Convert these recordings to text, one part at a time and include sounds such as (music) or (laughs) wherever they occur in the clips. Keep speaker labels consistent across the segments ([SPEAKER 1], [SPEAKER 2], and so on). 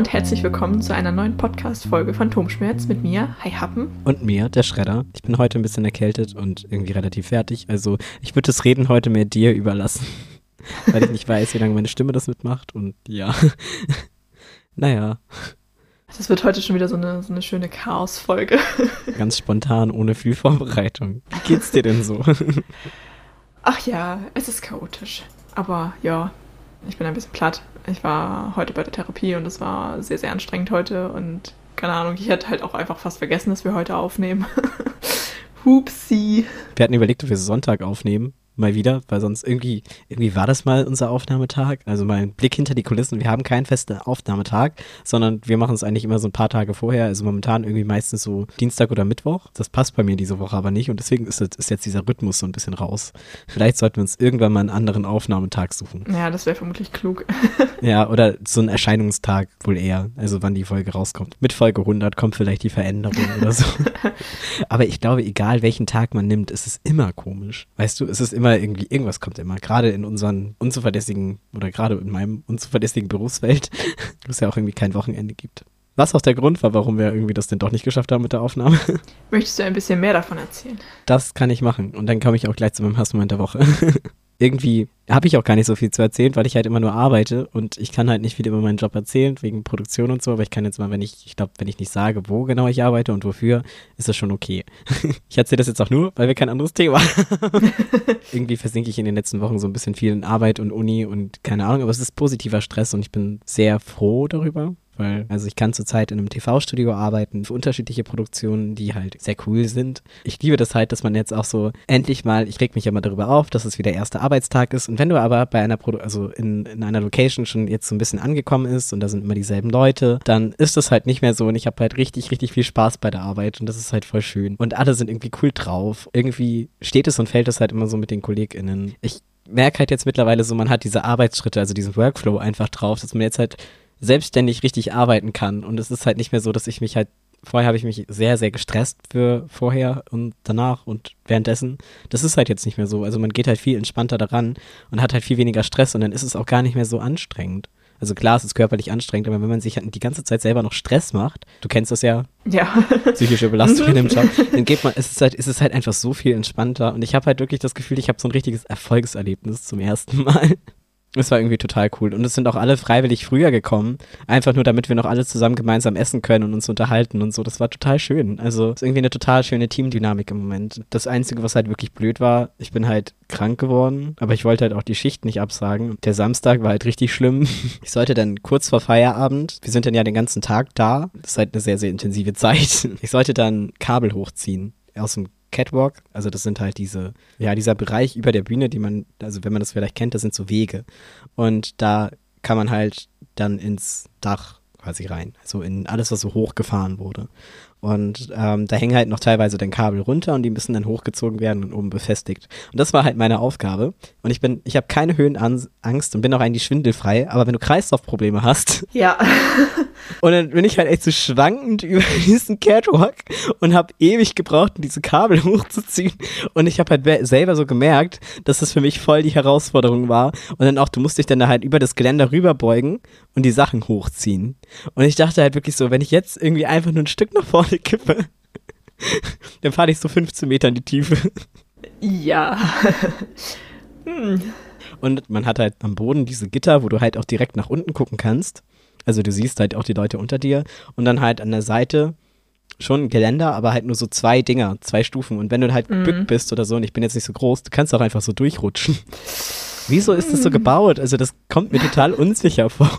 [SPEAKER 1] und herzlich willkommen zu einer neuen Podcast-Folge von Phantomschmerz mit mir, Hi Happen.
[SPEAKER 2] Und mir, der Schredder. Ich bin heute ein bisschen erkältet und irgendwie relativ fertig. Also ich würde das Reden heute mehr dir überlassen, (laughs) weil ich nicht weiß, wie lange meine Stimme das mitmacht. Und ja, (laughs) naja.
[SPEAKER 1] Das wird heute schon wieder so eine, so eine schöne Chaos-Folge. (laughs)
[SPEAKER 2] Ganz spontan, ohne viel Vorbereitung. Wie geht's dir denn so?
[SPEAKER 1] Ach ja, es ist chaotisch. Aber ja, ich bin ein bisschen platt. Ich war heute bei der Therapie und es war sehr, sehr anstrengend heute und keine Ahnung, ich hätte halt auch einfach fast vergessen, dass wir heute aufnehmen. (laughs) Hupsi.
[SPEAKER 2] Wir hatten überlegt, ob wir Sonntag aufnehmen mal wieder, weil sonst irgendwie, irgendwie war das mal unser Aufnahmetag. Also mal ein Blick hinter die Kulissen. Wir haben keinen festen Aufnahmetag, sondern wir machen es eigentlich immer so ein paar Tage vorher. Also momentan irgendwie meistens so Dienstag oder Mittwoch. Das passt bei mir diese Woche aber nicht und deswegen ist, ist jetzt dieser Rhythmus so ein bisschen raus. Vielleicht sollten wir uns irgendwann mal einen anderen Aufnahmetag suchen.
[SPEAKER 1] Ja, das wäre vermutlich klug. (laughs)
[SPEAKER 2] ja, oder so ein Erscheinungstag wohl eher. Also wann die Folge rauskommt. Mit Folge 100 kommt vielleicht die Veränderung oder so. (laughs) aber ich glaube, egal welchen Tag man nimmt, ist es immer komisch. Weißt du, es ist immer immer irgendwie, irgendwas kommt immer. Gerade in unseren unzuverlässigen oder gerade in meinem unzuverlässigen Berufswelt, (laughs) wo es ja auch irgendwie kein Wochenende gibt. Was auch der Grund war, warum wir irgendwie das denn doch nicht geschafft haben mit der Aufnahme.
[SPEAKER 1] Möchtest du ein bisschen mehr davon erzählen?
[SPEAKER 2] Das kann ich machen. Und dann komme ich auch gleich zu meinem Hassmoment der Woche (laughs) irgendwie habe ich auch gar nicht so viel zu erzählen, weil ich halt immer nur arbeite und ich kann halt nicht viel über meinen Job erzählen, wegen Produktion und so, aber ich kann jetzt mal, wenn ich, ich glaube, wenn ich nicht sage, wo genau ich arbeite und wofür, ist das schon okay. (laughs) ich erzähle das jetzt auch nur, weil wir kein anderes Thema haben. (laughs) (laughs) irgendwie versinke ich in den letzten Wochen so ein bisschen viel in Arbeit und Uni und keine Ahnung, aber es ist positiver Stress und ich bin sehr froh darüber, weil also ich kann zurzeit in einem TV-Studio arbeiten für unterschiedliche Produktionen, die halt sehr cool sind. Ich liebe das halt, dass man jetzt auch so endlich mal, ich reg mich ja mal darüber auf, dass es wieder erster Arbeitstag ist und wenn du aber bei einer Produ also in, in einer Location schon jetzt so ein bisschen angekommen ist und da sind immer dieselben Leute, dann ist das halt nicht mehr so und ich habe halt richtig, richtig viel Spaß bei der Arbeit und das ist halt voll schön und alle sind irgendwie cool drauf. Irgendwie steht es und fällt es halt immer so mit den KollegInnen. Ich merke halt jetzt mittlerweile so, man hat diese Arbeitsschritte, also diesen Workflow einfach drauf, dass man jetzt halt selbstständig richtig arbeiten kann. Und es ist halt nicht mehr so, dass ich mich halt, vorher habe ich mich sehr, sehr gestresst für vorher und danach und währenddessen. Das ist halt jetzt nicht mehr so. Also man geht halt viel entspannter daran und hat halt viel weniger Stress und dann ist es auch gar nicht mehr so anstrengend. Also klar, es ist körperlich anstrengend, aber wenn man sich halt die ganze Zeit selber noch Stress macht, du kennst das ja,
[SPEAKER 1] ja. (laughs)
[SPEAKER 2] psychische Belastung in dem Job, dann geht man, es ist halt, es ist halt einfach so viel entspannter und ich habe halt wirklich das Gefühl, ich habe so ein richtiges Erfolgserlebnis zum ersten Mal. Es war irgendwie total cool. Und es sind auch alle freiwillig früher gekommen. Einfach nur, damit wir noch alle zusammen gemeinsam essen können und uns unterhalten und so. Das war total schön. Also, es ist irgendwie eine total schöne Teamdynamik im Moment. Das Einzige, was halt wirklich blöd war, ich bin halt krank geworden, aber ich wollte halt auch die Schicht nicht absagen. Der Samstag war halt richtig schlimm. (laughs) Ich sollte dann kurz vor Feierabend, wir sind dann ja den ganzen Tag da. Das ist halt eine sehr, sehr intensive (laughs) Zeit. Ich sollte dann Kabel hochziehen aus dem Catwalk, also das sind halt diese, ja, dieser Bereich über der Bühne, die man, also wenn man das vielleicht kennt, das sind so Wege. Und da kann man halt dann ins Dach quasi rein, also in alles, was so hochgefahren wurde. Und ähm, da hängen halt noch teilweise dann Kabel runter und die müssen dann hochgezogen werden und oben befestigt. Und das war halt meine Aufgabe. Und ich bin, ich habe keine Höhenangst und bin auch eigentlich schwindelfrei. Aber wenn du Kreislaufprobleme hast, (laughs)
[SPEAKER 1] ja. (laughs)
[SPEAKER 2] und dann bin ich halt echt so schwankend (laughs) über diesen Catwalk und habe ewig gebraucht, um diese Kabel hochzuziehen. Und ich habe halt selber so gemerkt, dass das für mich voll die Herausforderung war. Und dann auch, du musst dich dann da halt über das Geländer rüberbeugen und die Sachen hochziehen. Und ich dachte halt wirklich so, wenn ich jetzt irgendwie einfach nur ein Stück nach vorne kippe, dann fahre ich so 15 Meter in die Tiefe.
[SPEAKER 1] Ja.
[SPEAKER 2] hm. Und man hat halt am Boden diese Gitter, wo du halt auch direkt nach unten gucken kannst. Also du siehst halt auch die Leute unter dir. Und dann halt an der Seite schon ein Geländer, aber halt nur so zwei Dinger, zwei Stufen. Und wenn du halt mhm. gebückt bist oder so, und ich bin jetzt nicht so groß, du kannst auch einfach so durchrutschen. Wieso ist das so gebaut? Also das kommt mir total unsicher vor.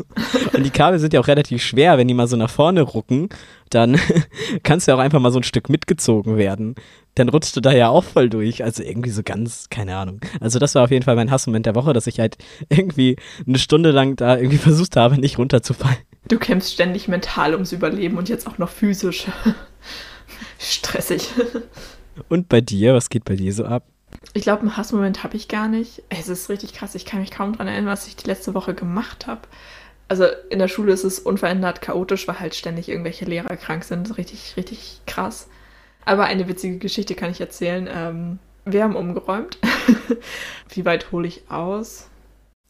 [SPEAKER 2] Und die Kabel sind ja auch relativ schwer, wenn die mal so nach vorne rucken, dann (laughs) kannst du ja auch einfach mal so ein Stück mitgezogen werden. Dann rutschst du da ja auch voll durch. Also irgendwie so ganz, keine Ahnung. Also das war auf jeden Fall mein Hassmoment der Woche, dass ich halt irgendwie eine Stunde lang da irgendwie versucht habe, nicht runterzufallen.
[SPEAKER 1] Du kämpfst ständig mental ums Überleben und jetzt auch noch physisch. (laughs) Stressig.
[SPEAKER 2] Und bei dir, was geht bei dir so ab?
[SPEAKER 1] Ich glaube, einen Hassmoment habe ich gar nicht. Es ist richtig krass. Ich kann mich kaum daran erinnern, was ich die letzte Woche gemacht habe. Also in der Schule ist es unverändert chaotisch, weil halt ständig irgendwelche Lehrer krank sind. Richtig, richtig krass. Aber eine witzige Geschichte kann ich erzählen. Ähm, wir haben umgeräumt. (laughs) Wie weit hole ich aus?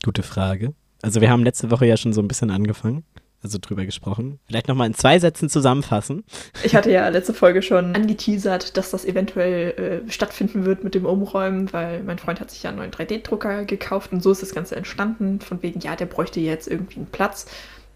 [SPEAKER 2] Gute Frage. Also wir haben letzte Woche ja schon so ein bisschen angefangen. Also drüber gesprochen. Vielleicht nochmal in zwei Sätzen zusammenfassen.
[SPEAKER 1] Ich hatte ja letzte Folge schon angeteasert, dass das eventuell äh, stattfinden wird mit dem Umräumen, weil mein Freund hat sich ja einen neuen 3D-Drucker gekauft und so ist das Ganze entstanden. Von wegen, ja, der bräuchte jetzt irgendwie einen Platz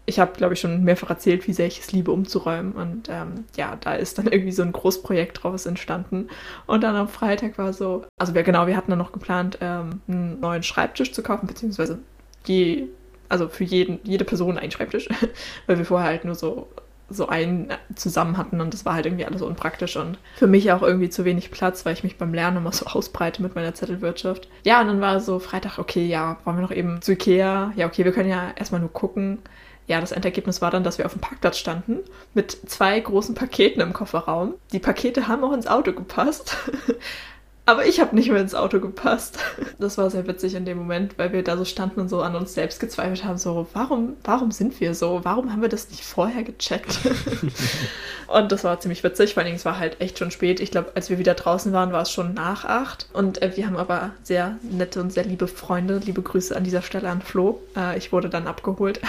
[SPEAKER 1] ich habe, glaube ich, schon mehrfach erzählt, wie sehr ich es liebe, umzuräumen. Und ähm, ja, da ist dann (laughs) irgendwie so ein Großprojekt draus entstanden. Und dann am Freitag war so, also wir, genau, wir hatten dann noch geplant, ähm, einen neuen Schreibtisch zu kaufen, beziehungsweise je, also für jeden, jede Person einen Schreibtisch, (laughs) weil wir vorher halt nur so so einen zusammen hatten und das war halt irgendwie alles unpraktisch und für mich auch irgendwie zu wenig Platz, weil ich mich beim Lernen immer so (laughs) ausbreite mit meiner Zettelwirtschaft. Ja, und dann war so Freitag, okay, ja, wollen wir noch eben zu Ikea? Ja, okay, wir können ja erstmal nur gucken ja, das Endergebnis war dann, dass wir auf dem Parkplatz standen mit zwei großen Paketen im Kofferraum. Die Pakete haben auch ins Auto gepasst. (laughs) Aber ich habe nicht mehr ins Auto gepasst. (laughs) Das war sehr witzig in dem Moment, weil wir da so standen und so an uns selbst gezweifelt haben, so, warum, warum sind wir so? Warum haben wir das nicht vorher gecheckt? (laughs) (laughs) und das war ziemlich witzig, vor allem es war halt echt schon spät. Ich glaube, als wir wieder draußen waren, war es schon nach acht. Und äh, wir haben aber sehr nette und sehr liebe Freunde. Liebe Grüße an dieser Stelle an Flo. Äh, ich wurde dann abgeholt.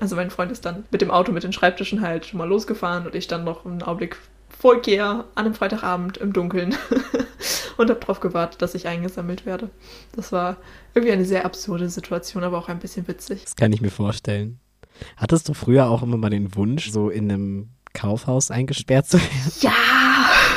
[SPEAKER 1] also mein Freund ist dann mit dem Auto mit den Schreibtischen halt schon mal losgefahren und ich dann noch einen Augenblick vor Ikea an einem Freitagabend im Dunkeln (laughs) und habe darauf gewartet, dass ich eingesammelt werde. Das war irgendwie eine sehr absurde Situation, aber auch ein bisschen witzig.
[SPEAKER 2] Das kann ich mir vorstellen. Hattest du früher auch immer mal den Wunsch, so in einem Kaufhaus eingesperrt zu werden?
[SPEAKER 1] Ja!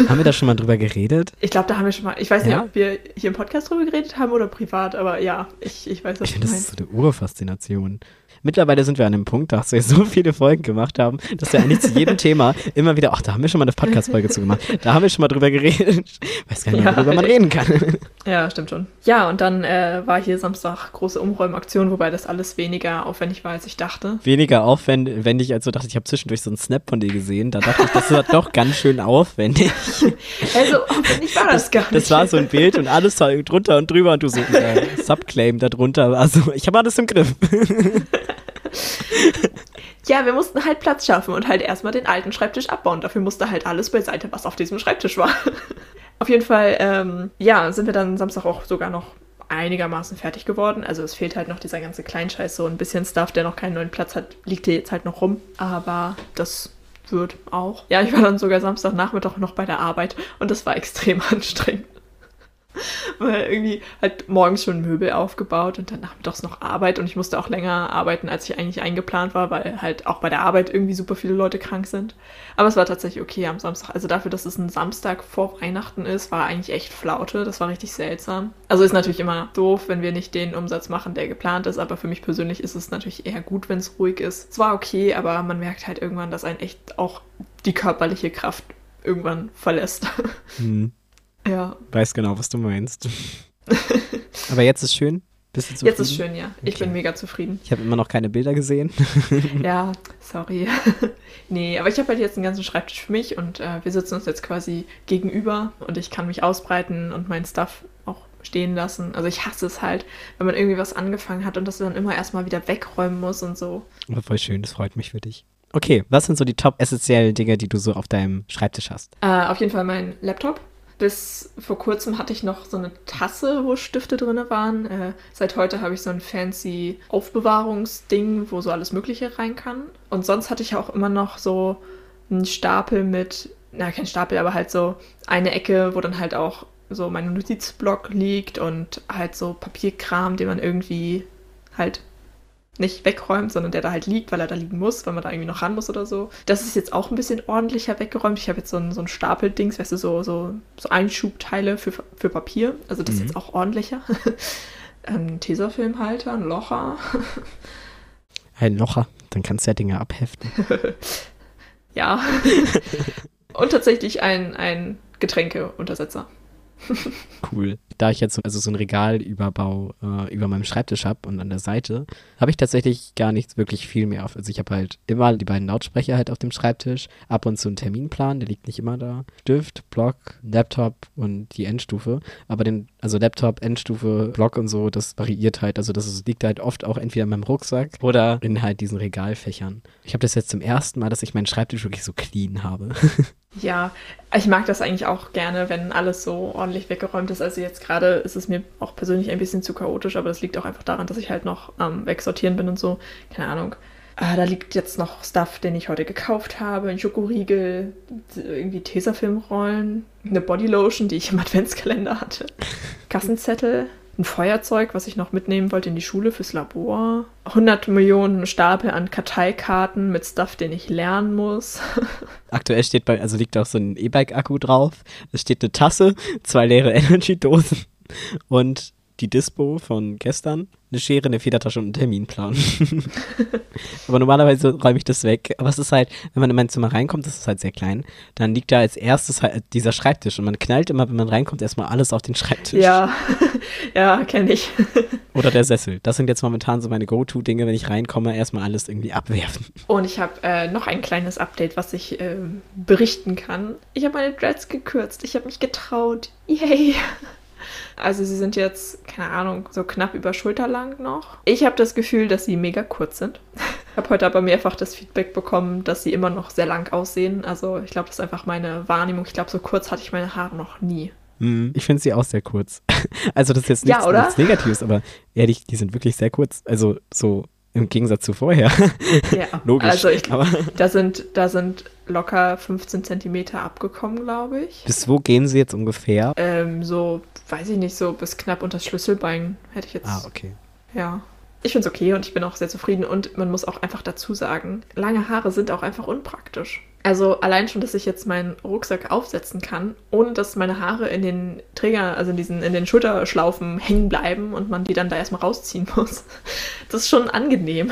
[SPEAKER 2] Haben wir da schon mal drüber geredet?
[SPEAKER 1] Ich glaube, da haben wir schon mal. Ich weiß nicht, ob wir hier im Podcast drüber geredet haben oder privat, aber ja, ich, ich weiß, was
[SPEAKER 2] ich du meinst. Das ist so eine Urfaszination. Mittlerweile sind wir an dem Punkt, dass wir so viele Folgen gemacht haben, dass wir eigentlich zu jedem (laughs) Thema immer wieder, ach, da haben wir schon mal eine Podcast-Folge zu gemacht. Da haben wir schon mal drüber geredet. Weiß gar nicht, ja, worüber man reden kann.
[SPEAKER 1] Ja, stimmt schon. Ja, und dann äh, war hier Samstag große Umräumaktion, wobei das alles weniger aufwendig war, als ich dachte.
[SPEAKER 2] Weniger aufwendig, als du dachtest. Ich habe zwischendurch so einen Snap von dir gesehen. Da dachte ich, das war doch ganz schön aufwendig. (laughs)
[SPEAKER 1] Also, aufwendig war das, das gar nicht.
[SPEAKER 2] Das war so ein Bild und alles war drunter und drüber und du so, äh, Subclaim da drunter. Also, ich habe alles im Griff. (laughs)
[SPEAKER 1] ja, wir mussten halt Platz schaffen und halt erstmal den alten Schreibtisch abbauen. Dafür musste halt alles beiseite, was auf diesem Schreibtisch war. (laughs) auf jeden Fall, ähm, ja, sind wir dann Samstag auch sogar noch einigermaßen fertig geworden. Also es fehlt halt noch dieser ganze Kleinscheiß, so ein bisschen Stuff, der noch keinen neuen Platz hat, liegt hier jetzt halt noch rum. Aber das wird auch. Ja, ich war dann sogar Samstagnachmittag noch bei der Arbeit und das war extrem (laughs) anstrengend. (laughs) weil irgendwie halt morgens schon Möbel aufgebaut und dann nachmittags noch Arbeit und ich musste auch länger arbeiten, als ich eigentlich eingeplant war, weil halt auch bei der Arbeit irgendwie super viele Leute krank sind. Aber es war tatsächlich okay am Samstag. Also dafür, dass es ein Samstag vor Weihnachten ist, war eigentlich echt Flaute. Das war richtig seltsam. Also ist natürlich immer doof, wenn wir nicht den Umsatz machen, der geplant ist, aber für mich persönlich ist es natürlich eher gut, wenn es ruhig ist. Es war okay, aber man merkt halt irgendwann, dass ein echt auch die körperliche Kraft irgendwann verlässt.
[SPEAKER 2] Mhm. (laughs)
[SPEAKER 1] Ja.
[SPEAKER 2] Weiß genau, was du meinst. Aber jetzt ist schön. Bist du
[SPEAKER 1] zufrieden? Jetzt ist schön, ja. Ich okay. bin mega zufrieden.
[SPEAKER 2] Ich habe immer noch keine Bilder gesehen. (laughs) (laughs)
[SPEAKER 1] ja, sorry. (laughs) nee, aber ich habe halt jetzt einen ganzen Schreibtisch für mich und äh, wir sitzen uns jetzt quasi gegenüber und ich kann mich ausbreiten und mein Stuff auch stehen lassen. Also ich hasse es halt, wenn man irgendwie was angefangen hat und das dann immer erstmal wieder wegräumen muss und so.
[SPEAKER 2] Aber voll schön, das freut mich für dich. Okay, was sind so die top essentiellen Dinge, die du so auf deinem Schreibtisch hast?
[SPEAKER 1] Äh, auf jeden Fall mein Laptop bis vor kurzem hatte ich noch so eine Tasse, wo Stifte drin waren. Äh, seit heute habe ich so ein fancy Aufbewahrungsding, wo so alles Mögliche rein kann. Und sonst hatte ich auch immer noch so einen Stapel mit, na, kein Stapel, aber halt so eine Ecke, wo dann halt auch so mein Notizblock liegt und halt so Papierkram, den man irgendwie halt nicht wegräumt, sondern der da halt liegt, weil er da liegen muss, weil man da irgendwie noch ran muss oder so. Das ist jetzt auch ein bisschen ordentlicher weggeräumt. Ich habe jetzt so ein, so ein Stapel-Dings, weißt du, so, so, so Einschubteile für, für Papier. Also das mhm. ist jetzt auch ordentlicher. (laughs) ein Tesafilmhalter, ein Locher. (laughs)
[SPEAKER 2] ein Locher, dann kannst du ja Dinge abheften. (laughs)
[SPEAKER 1] ja. Und tatsächlich ein, ein Getränkeuntersetzer. (laughs)
[SPEAKER 2] cool. Da ich jetzt also so einen Regalüberbau äh, über meinem Schreibtisch habe und an der Seite, habe ich tatsächlich gar nichts wirklich viel mehr auf. Also ich habe halt immer die beiden Lautsprecher halt auf dem Schreibtisch, ab und zu einen Terminplan, der liegt nicht immer da. Stift, Block, Laptop und die Endstufe. Aber den, also Laptop, Endstufe, Block und so, das variiert halt. Also das liegt halt oft auch entweder in meinem Rucksack oder in halt diesen Regalfächern. Ich habe das jetzt zum ersten Mal, dass ich meinen Schreibtisch wirklich so clean habe. (laughs)
[SPEAKER 1] Ja, ich mag das eigentlich auch gerne, wenn alles so ordentlich weggeräumt ist. Also jetzt gerade ist es mir auch persönlich ein bisschen zu chaotisch, aber das liegt auch einfach daran, dass ich halt noch am ähm, Wegsortieren bin und so. Keine Ahnung. Ah, da liegt jetzt noch Stuff, den ich heute gekauft habe. Ein Schokoriegel, irgendwie Tesafilmrollen, eine Bodylotion, die ich im Adventskalender hatte. (laughs) Kassenzettel, ein Feuerzeug, was ich noch mitnehmen wollte in die Schule fürs Labor. 100 Millionen Stapel an Karteikarten mit Stuff, den ich lernen muss. (laughs)
[SPEAKER 2] Aktuell steht bei, also liegt auch so ein E-Bike-Akku drauf. Es steht eine Tasse, zwei leere Energy-Dosen und die Dispo von gestern, eine Schere, eine Federtasche und einen Terminplan. (laughs) aber normalerweise räume ich das weg. Aber es ist halt, wenn man in mein Zimmer reinkommt, das ist halt sehr klein, dann liegt da als erstes halt dieser Schreibtisch und man knallt immer, wenn man reinkommt, erstmal alles auf den Schreibtisch.
[SPEAKER 1] Ja, (laughs) ja, kenne ich. (laughs)
[SPEAKER 2] Oder der Sessel. Das sind jetzt momentan so meine Go-To-Dinge, wenn ich reinkomme, erstmal alles irgendwie abwerfen.
[SPEAKER 1] Und ich habe äh, noch ein kleines Update, was ich äh, berichten kann. Ich habe meine Dreads gekürzt. Ich habe mich getraut. Yay! Also sie sind jetzt, keine Ahnung, so knapp über Schulterlang noch. Ich habe das Gefühl, dass sie mega kurz sind. Ich habe heute aber mehrfach das Feedback bekommen, dass sie immer noch sehr lang aussehen. Also ich glaube, das ist einfach meine Wahrnehmung. Ich glaube, so kurz hatte ich meine Haare noch nie.
[SPEAKER 2] Mhm. Ich finde sie auch sehr kurz. (laughs) Also das ist jetzt nichts,
[SPEAKER 1] ja,
[SPEAKER 2] nichts Negatives, aber ehrlich, die sind wirklich sehr kurz. Also so im Gegensatz zu vorher.
[SPEAKER 1] Ja, (laughs)
[SPEAKER 2] Logisch.
[SPEAKER 1] Also ich,
[SPEAKER 2] aber
[SPEAKER 1] da, sind, da sind locker 15 Zentimeter abgekommen, glaube ich.
[SPEAKER 2] bis wo gehen sie jetzt ungefähr?
[SPEAKER 1] Ähm, so, weiß ich nicht, so bis knapp unter das Schlüsselbein hätte ich jetzt.
[SPEAKER 2] Ah, okay.
[SPEAKER 1] Ja. Ich finde es okay und ich bin auch sehr zufrieden. Und man muss auch einfach dazu sagen, lange Haare sind auch einfach unpraktisch. Also allein schon, dass ich jetzt meinen Rucksack aufsetzen kann, ohne dass meine Haare in den Träger, also in diesen, in den Schulterschlaufen hängen bleiben und man die dann da erstmal rausziehen (laughs) muss. Das ist schon angenehm.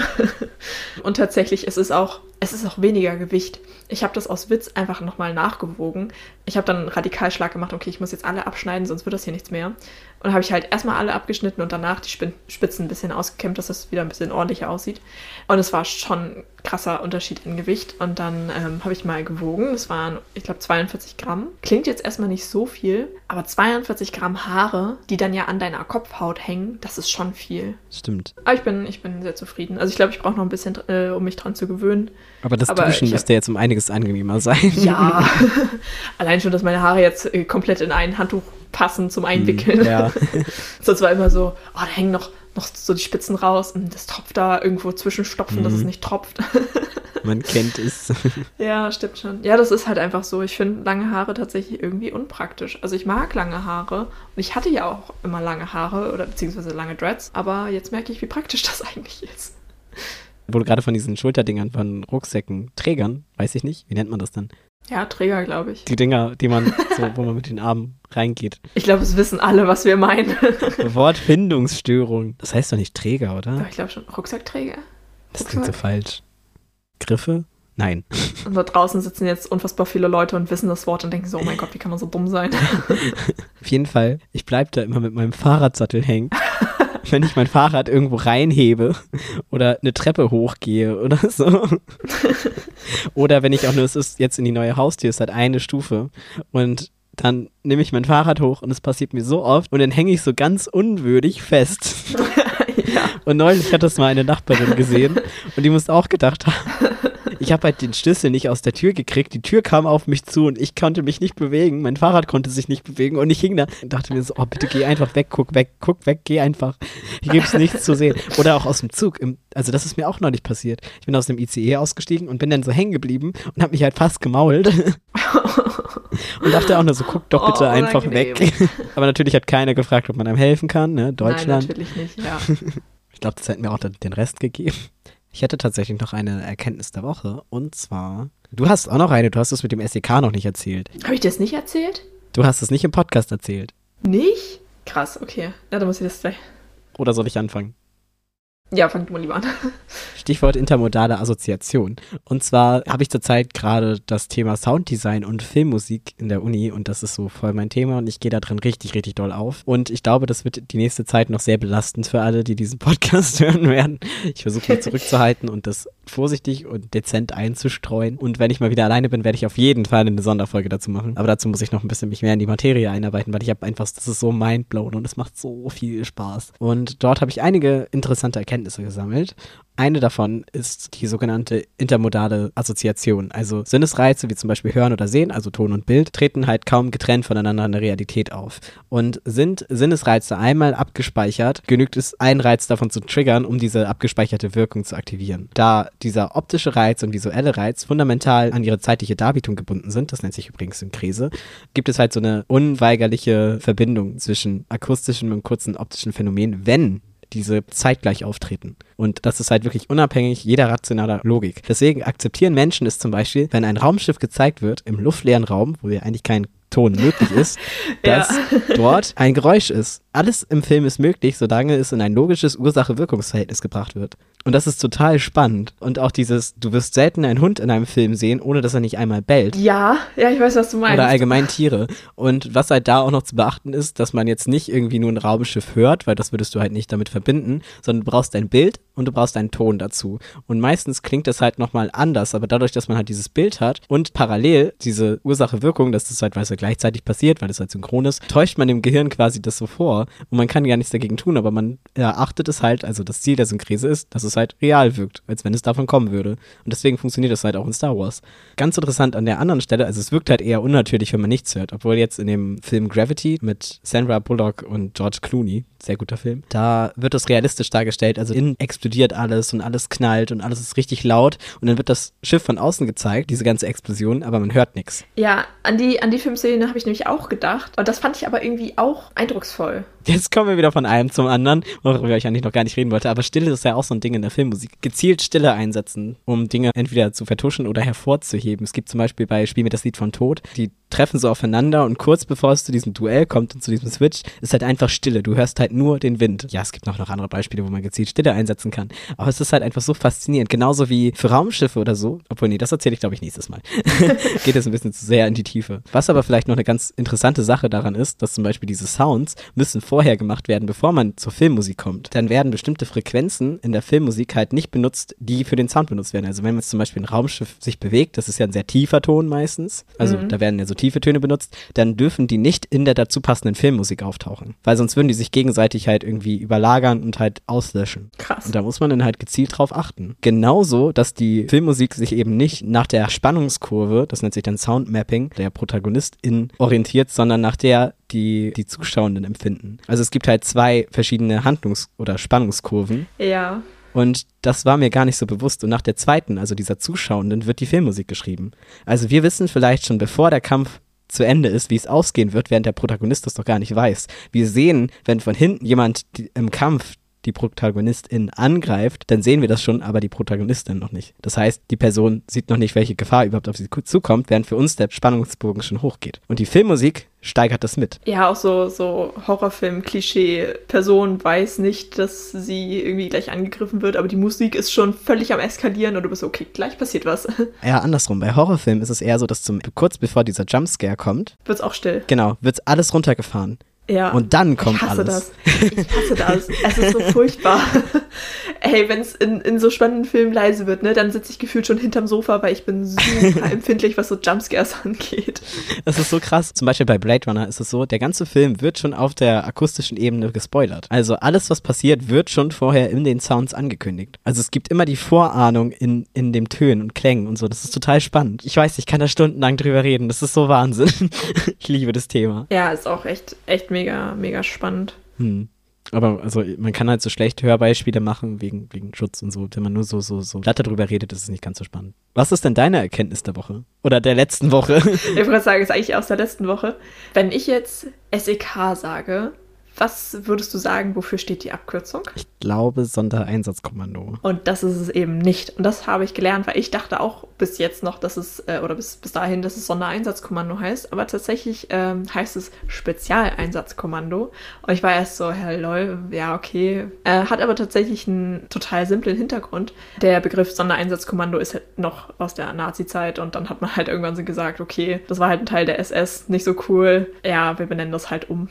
[SPEAKER 1] (laughs) Und tatsächlich, es ist auch, es ist auch weniger Gewicht. Ich habe das aus Witz einfach nochmal nachgewogen. Ich habe dann einen Radikalschlag gemacht, okay, ich muss jetzt alle abschneiden, sonst wird das hier nichts mehr. Und habe ich halt erstmal alle abgeschnitten und danach die Spitzen ein bisschen ausgekämmt, dass das wieder ein bisschen ordentlicher aussieht. Und es war schon ein krasser Unterschied in Gewicht. Und dann ähm, habe ich mal gewogen. Es waren, ich glaube, 42 Gramm. Klingt jetzt erstmal nicht so viel, aber 42 Gramm Haare, die dann ja an deiner Kopfhaut hängen, das ist schon viel.
[SPEAKER 2] Stimmt.
[SPEAKER 1] Aber ich bin, ich bin sehr zufrieden. Also ich glaube, ich brauche noch ein bisschen, äh, um mich dran zu gewöhnen.
[SPEAKER 2] Aber das
[SPEAKER 1] Aber
[SPEAKER 2] Duschen
[SPEAKER 1] ich
[SPEAKER 2] müsste jetzt um einiges angenehmer sein.
[SPEAKER 1] Ja, (laughs) (laughs) allein schon, dass meine Haare jetzt äh, komplett in ein Handtuch passen zum Einwickeln.
[SPEAKER 2] Hm, Ja. (laughs)
[SPEAKER 1] Sonst war immer so, oh, da hängen noch, noch so die Spitzen raus und das tropft da irgendwo zwischenstopfen, dass
[SPEAKER 2] Mhm.
[SPEAKER 1] es nicht tropft. (laughs)
[SPEAKER 2] Man kennt es. (laughs)
[SPEAKER 1] ja, stimmt schon. Ja, das ist halt einfach so. Ich finde lange Haare tatsächlich irgendwie unpraktisch. Also ich mag lange Haare und ich hatte ja auch immer lange Haare oder beziehungsweise lange Dreads, aber jetzt merke ich, wie praktisch das eigentlich ist.
[SPEAKER 2] Wo du gerade von diesen Schulterdingern von Rucksäcken, Trägern, weiß ich nicht, wie nennt man das dann?
[SPEAKER 1] Ja, Träger, glaube ich.
[SPEAKER 2] Die Dinger, die man so, wo man mit den Armen reingeht.
[SPEAKER 1] Ich glaube, es wissen alle, was wir meinen. (laughs)
[SPEAKER 2] Wortfindungsstörung. Das heißt doch nicht Träger,
[SPEAKER 1] Doch,
[SPEAKER 2] oder?
[SPEAKER 1] ich glaube schon. Rucksackträger.
[SPEAKER 2] Das klingt so falsch. Griffe? Nein.
[SPEAKER 1] Und da draußen sitzen jetzt unfassbar viele Leute und wissen das Wort und denken so, oh mein Gott, wie kann man so dumm sein? (laughs)
[SPEAKER 2] Auf jeden Fall, ich bleib da immer mit meinem Fahrradsattel hängen. (laughs) Wenn ich mein Fahrrad irgendwo reinhebe oder eine Treppe hochgehe oder so. (laughs) Oder wenn ich auch nur, es ist jetzt in die neue Haustür, es hat eine Stufe und dann nehme ich mein Fahrrad hoch und es passiert mir so oft und dann hänge ich so ganz unwürdig fest. (laughs)
[SPEAKER 1] ja.
[SPEAKER 2] Und neulich hat das mal eine Nachbarin gesehen und die muss auch gedacht haben, ich habe halt den Schlüssel nicht aus der Tür gekriegt, die Tür kam auf mich zu und ich konnte mich nicht bewegen, mein Fahrrad konnte sich nicht bewegen und ich hing da und dachte mir so, oh bitte geh einfach weg, guck weg, guck weg, geh einfach, hier gibt's nichts zu sehen. Oder auch aus dem Zug, im, also das ist mir auch neulich passiert. Ich bin aus dem ICE ausgestiegen und bin dann so hängen geblieben und habe mich halt fast gemault (laughs) und dachte auch nur so, guck doch bitte
[SPEAKER 1] Oh,
[SPEAKER 2] einfach weg. Aber natürlich hat keiner gefragt, ob man einem helfen kann, ne, Deutschland.
[SPEAKER 1] Nein, natürlich nicht, ja. (laughs)
[SPEAKER 2] Ich glaube, das hätten mir auch den Rest gegeben. Ich hätte tatsächlich noch eine Erkenntnis der Woche. Und zwar, du hast auch noch eine, du hast es mit dem SEK noch nicht erzählt.
[SPEAKER 1] Habe ich dir das nicht erzählt?
[SPEAKER 2] Du hast es nicht im Podcast erzählt.
[SPEAKER 1] Nicht? Krass, okay. Na, dann muss ich das gleich.
[SPEAKER 2] Oder soll ich anfangen?
[SPEAKER 1] Ja, fang du mal lieber an. (laughs)
[SPEAKER 2] Stichwort intermodale Assoziation. Und zwar habe ich zurzeit gerade das Thema Sounddesign und Filmmusik in der Uni und das ist so voll mein Thema und ich gehe da drin richtig, richtig doll auf. Und ich glaube, das wird die nächste Zeit noch sehr belastend für alle, die diesen Podcast (laughs) hören werden. Ich versuche mich zurückzuhalten und das vorsichtig und dezent einzustreuen. Und wenn ich mal wieder alleine bin, werde ich auf jeden Fall eine Sonderfolge dazu machen. Aber dazu muss ich noch ein bisschen mich mehr in die Materie einarbeiten, weil ich habe einfach, das ist so mindblown und es macht so viel Spaß. Und dort habe ich einige interessante Erkenntnisse Erkenntnisse gesammelt. Eine davon ist die sogenannte intermodale Assoziation. Also Sinnesreize wie zum Beispiel Hören oder Sehen, also Ton und Bild, treten halt kaum getrennt voneinander in der Realität auf. Und sind Sinnesreize einmal abgespeichert, genügt es, einen Reiz davon zu triggern, um diese abgespeicherte Wirkung zu aktivieren. Da dieser optische Reiz und visuelle Reiz fundamental an ihre zeitliche Darbietung gebunden sind, das nennt sich übrigens Synkrise, gibt es halt so eine unweigerliche Verbindung zwischen akustischem und kurzen optischen Phänomen, wenn diese zeitgleich auftreten. Und das ist halt wirklich unabhängig jeder rationaler Logik. Deswegen akzeptieren Menschen es zum Beispiel, wenn ein Raumschiff gezeigt wird im luftleeren Raum, wo ja eigentlich kein Ton möglich ist, (laughs) dass ja. dort ein Geräusch ist. Alles im Film ist möglich, solange es in ein logisches Ursache-Wirkungsverhältnis gebracht wird. Und das ist total spannend. Und auch dieses, du wirst selten einen Hund in einem Film sehen, ohne dass er nicht einmal bellt.
[SPEAKER 1] Ja, ja, ich weiß, was du meinst.
[SPEAKER 2] Oder allgemein Tiere. Und was halt da auch noch zu beachten ist, dass man jetzt nicht irgendwie nur ein Raumschiff hört, weil das würdest du halt nicht damit verbinden, sondern du brauchst ein Bild und du brauchst einen Ton dazu. Und meistens klingt das halt nochmal anders, aber dadurch, dass man halt dieses Bild hat und parallel diese Ursache-Wirkung, dass das halt, weil es ja gleichzeitig passiert, weil es halt synchron ist, täuscht man dem Gehirn quasi das so vor und man kann gar nichts dagegen tun, aber man erachtet es halt, also das Ziel der Synkrise ist, dass es halt real wirkt, als wenn es davon kommen würde. Und deswegen funktioniert das halt auch in Star Wars. Ganz interessant an der anderen Stelle, also es wirkt halt eher unnatürlich, wenn man nichts hört, obwohl jetzt in dem Film Gravity mit Sandra Bullock und George Clooney, sehr guter Film. Da wird das realistisch dargestellt. Also innen explodiert alles und alles knallt und alles ist richtig laut. Und dann wird das Schiff von außen gezeigt, diese ganze Explosion, aber man hört nichts.
[SPEAKER 1] Ja, an die, an die Filmszene habe ich nämlich auch gedacht. Und das fand ich aber irgendwie auch eindrucksvoll.
[SPEAKER 2] Jetzt kommen wir wieder von einem zum anderen, worüber ich eigentlich noch gar nicht reden wollte. Aber Stille ist ja auch so ein Ding in der Filmmusik. Gezielt Stille einsetzen, um Dinge entweder zu vertuschen oder hervorzuheben. Es gibt zum Beispiel bei Spiel mir das Lied von Tod die treffen so aufeinander und kurz bevor es zu diesem Duell kommt und zu diesem Switch, ist halt einfach Stille. Du hörst halt nur den Wind. Ja, es gibt noch, noch andere Beispiele, wo man gezielt Stille einsetzen kann. Aber es ist halt einfach so faszinierend. Genauso wie für Raumschiffe oder so. Obwohl, nee, das erzähle ich, glaube ich, nächstes Mal. (laughs) Geht jetzt ein bisschen zu sehr in die Tiefe. Was aber vielleicht noch eine ganz interessante Sache daran ist, dass zum Beispiel diese Sounds müssen vorher gemacht werden, bevor man zur Filmmusik kommt. Dann werden bestimmte Frequenzen in der Filmmusik halt nicht benutzt, die für den Sound benutzt werden. Also wenn man zum Beispiel ein Raumschiff sich bewegt, das ist ja ein sehr tiefer Ton meistens. Also mhm. da werden ja so tiefe Töne benutzt, dann dürfen die nicht in der dazu passenden Filmmusik auftauchen. Weil sonst würden die sich gegenseitig halt irgendwie überlagern und halt auslöschen.
[SPEAKER 1] Krass.
[SPEAKER 2] Und da muss man dann halt gezielt drauf achten. Genauso, dass die Filmmusik sich eben nicht nach der Spannungskurve, das nennt sich dann Soundmapping, der Protagonistin orientiert, sondern nach der die die Zuschauenden empfinden. Also es gibt halt zwei verschiedene Handlungs- oder Spannungskurven.
[SPEAKER 1] Ja.
[SPEAKER 2] Und das war mir gar nicht so bewusst. Und nach der zweiten, also dieser Zuschauenden, wird die Filmmusik geschrieben. Also wir wissen vielleicht schon, bevor der Kampf zu Ende ist, wie es ausgehen wird, während der Protagonist das doch gar nicht weiß. Wir sehen, wenn von hinten jemand im Kampf die Protagonistin angreift, dann sehen wir das schon, aber die Protagonistin noch nicht. Das heißt, die Person sieht noch nicht, welche Gefahr überhaupt auf sie zukommt, während für uns der Spannungsbogen schon hochgeht. Und die Filmmusik steigert das mit.
[SPEAKER 1] Ja, auch so, so Horrorfilm-Klischee. Person weiß nicht, dass sie irgendwie gleich angegriffen wird, aber die Musik ist schon völlig am Eskalieren und du bist so, okay, gleich passiert was. (laughs)
[SPEAKER 2] Ja, andersrum. Bei Horrorfilmen ist es eher so, dass zum, kurz bevor dieser Jumpscare kommt,
[SPEAKER 1] wird's auch still.
[SPEAKER 2] Genau, wird's alles runtergefahren.
[SPEAKER 1] Ja.
[SPEAKER 2] Und dann kommt
[SPEAKER 1] ich hasse
[SPEAKER 2] alles.
[SPEAKER 1] Das. Ich hasse das. Es ist so furchtbar. (laughs) Ey, wenn es in, in so spannenden Filmen leise wird, ne, dann sitze ich gefühlt schon hinterm Sofa, weil ich bin super (laughs) empfindlich, was so Jumpscares angeht.
[SPEAKER 2] Das ist so krass. Zum Beispiel bei Blade Runner ist es so, der ganze Film wird schon auf der akustischen Ebene gespoilert. Also alles, was passiert, wird schon vorher in den Sounds angekündigt. Also es gibt immer die Vorahnung in, in dem Tönen und Klängen und so. Das ist total spannend. Ich weiß, ich kann da stundenlang drüber reden. Das ist so Wahnsinn. (laughs) ich liebe das Thema.
[SPEAKER 1] Ja, ist auch echt, echt mega, mega spannend.
[SPEAKER 2] Hm. Aber also man kann halt so schlecht Hörbeispiele machen wegen, wegen Schutz und so. Wenn man nur so, so, so glatt darüber redet, ist es nicht ganz so spannend. Was ist denn deine Erkenntnis der Woche? Oder der letzten Woche? (laughs)
[SPEAKER 1] Ich würde sagen, ist eigentlich aus der letzten Woche. Wenn ich jetzt SEK sage, was würdest du sagen, wofür steht die Abkürzung?
[SPEAKER 2] Ich glaube Sondereinsatzkommando.
[SPEAKER 1] Und das ist es eben nicht. Und das habe ich gelernt, weil ich dachte auch bis jetzt noch, dass es, äh, oder bis, bis dahin, dass es Sondereinsatzkommando heißt. Aber tatsächlich ähm, heißt es Spezialeinsatzkommando. Und ich war erst so, Herr lol, ja, okay. Äh, hat aber tatsächlich einen total simplen Hintergrund. Der Begriff Sondereinsatzkommando ist halt noch aus der Nazi-Zeit und dann hat man halt irgendwann so gesagt, okay, das war halt ein Teil der SS, nicht so cool. Ja, wir benennen das halt um.